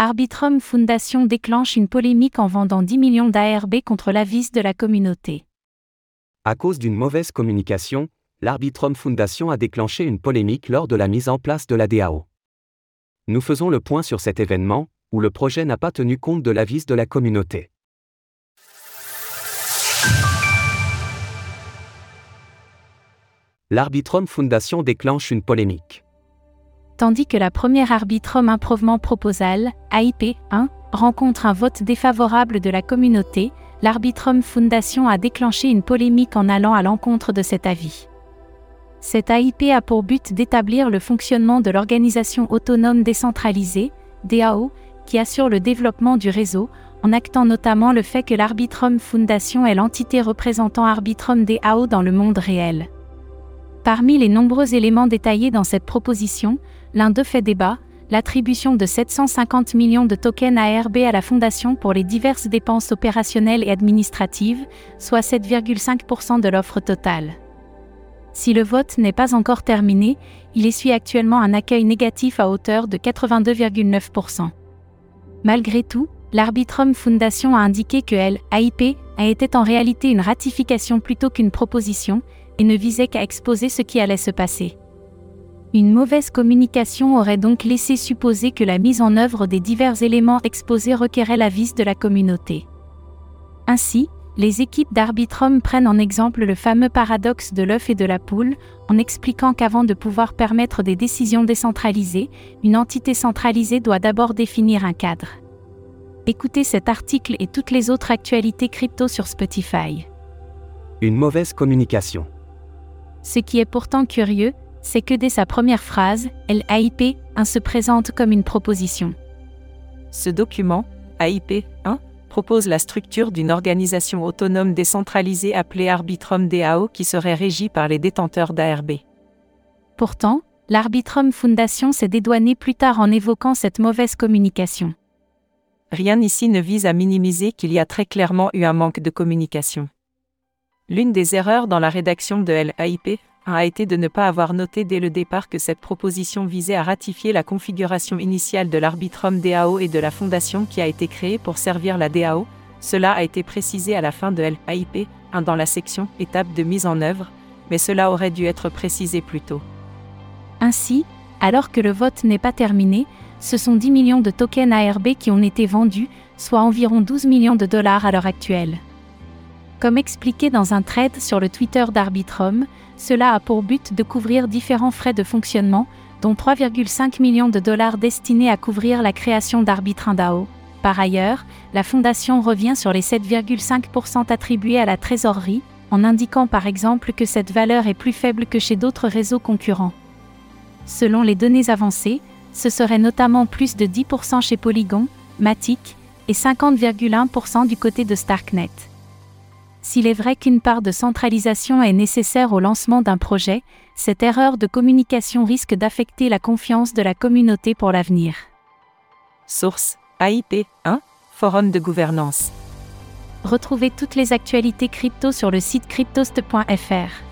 Arbitrum Foundation déclenche une polémique en vendant 10 millions d'ARB contre l'avis de la communauté. À cause d'une mauvaise communication, l'Arbitrum Foundation a déclenché une polémique lors de la mise en place de la DAO. Nous faisons le point sur cet événement, où le projet n'a pas tenu compte de l'avis de la communauté. L'Arbitrum Foundation déclenche une polémique tandis que la première Arbitrum Improvement Proposal, AIP 1, rencontre un vote défavorable de la communauté, l'Arbitrum Foundation a déclenché une polémique en allant à l'encontre de cet avis. Cette AIP a pour but d'établir le fonctionnement de l'organisation autonome décentralisée, DAO, qui assure le développement du réseau, en actant notamment le fait que l'Arbitrum Foundation est l'entité représentant Arbitrum DAO dans le monde réel. Parmi les nombreux éléments détaillés dans cette proposition, l'un d'eux fait débat, l'attribution de 750 millions de tokens ARB à la Fondation pour les diverses dépenses opérationnelles et administratives, soit 7,5% de l'offre totale. Si le vote n'est pas encore terminé, il essuie actuellement un accueil négatif à hauteur de 82,9%. Malgré tout, l'Arbitrum Foundation a indiqué que elle, AIP, a été en réalité une ratification plutôt qu'une proposition, et ne visait qu'à exposer ce qui allait se passer. Une mauvaise communication aurait donc laissé supposer que la mise en œuvre des divers éléments exposés requérait l'avis de la communauté. Ainsi, les équipes d'Arbitrum prennent en exemple le fameux paradoxe de l'œuf et de la poule, en expliquant qu'avant de pouvoir permettre des décisions décentralisées, une entité centralisée doit d'abord définir un cadre. Écoutez cet article et toutes les autres actualités crypto sur Spotify. Une mauvaise communication. Ce qui est pourtant curieux, c'est que dès sa première phrase, l'AIP 1 se présente comme une proposition. Ce document, AIP 1, propose la structure d'une organisation autonome décentralisée appelée Arbitrum DAO qui serait régie par les détenteurs d'ARB. Pourtant, l'Arbitrum Foundation s'est dédouané plus tard en évoquant cette mauvaise communication. Rien ici ne vise à minimiser qu'il y a très clairement eu un manque de communication. L'une des erreurs dans la rédaction de l'AIP a été de ne pas avoir noté dès le départ que cette proposition visait à ratifier la configuration initiale de l'Arbitrum DAO et de la fondation qui a été créée pour servir la DAO. Cela a été précisé à la fin de l'AIP 1 dans la section Étape de mise en œuvre, mais cela aurait dû être précisé plus tôt. Ainsi, alors que le vote n'est pas terminé, ce sont 10 millions de tokens ARB qui ont été vendus, soit environ 12 millions de dollars à l'heure actuelle. Comme expliqué dans un thread sur le Twitter d'Arbitrum, cela a pour but de couvrir différents frais de fonctionnement, dont 3,5 millions de dollars destinés à couvrir la création d'Arbitrum DAO. Par ailleurs, la fondation revient sur les 7,5% attribués à la trésorerie, en indiquant par exemple que cette valeur est plus faible que chez d'autres réseaux concurrents. Selon les données avancées, ce serait notamment plus de 10% chez Polygon, Matic, et 50,1% du côté de Starknet. S'il est vrai qu'une part de centralisation est nécessaire au lancement d'un projet, cette erreur de communication risque d'affecter la confiance de la communauté pour l'avenir. Source AIP 1 Forum de gouvernance. Retrouvez toutes les actualités crypto sur le site cryptost.fr.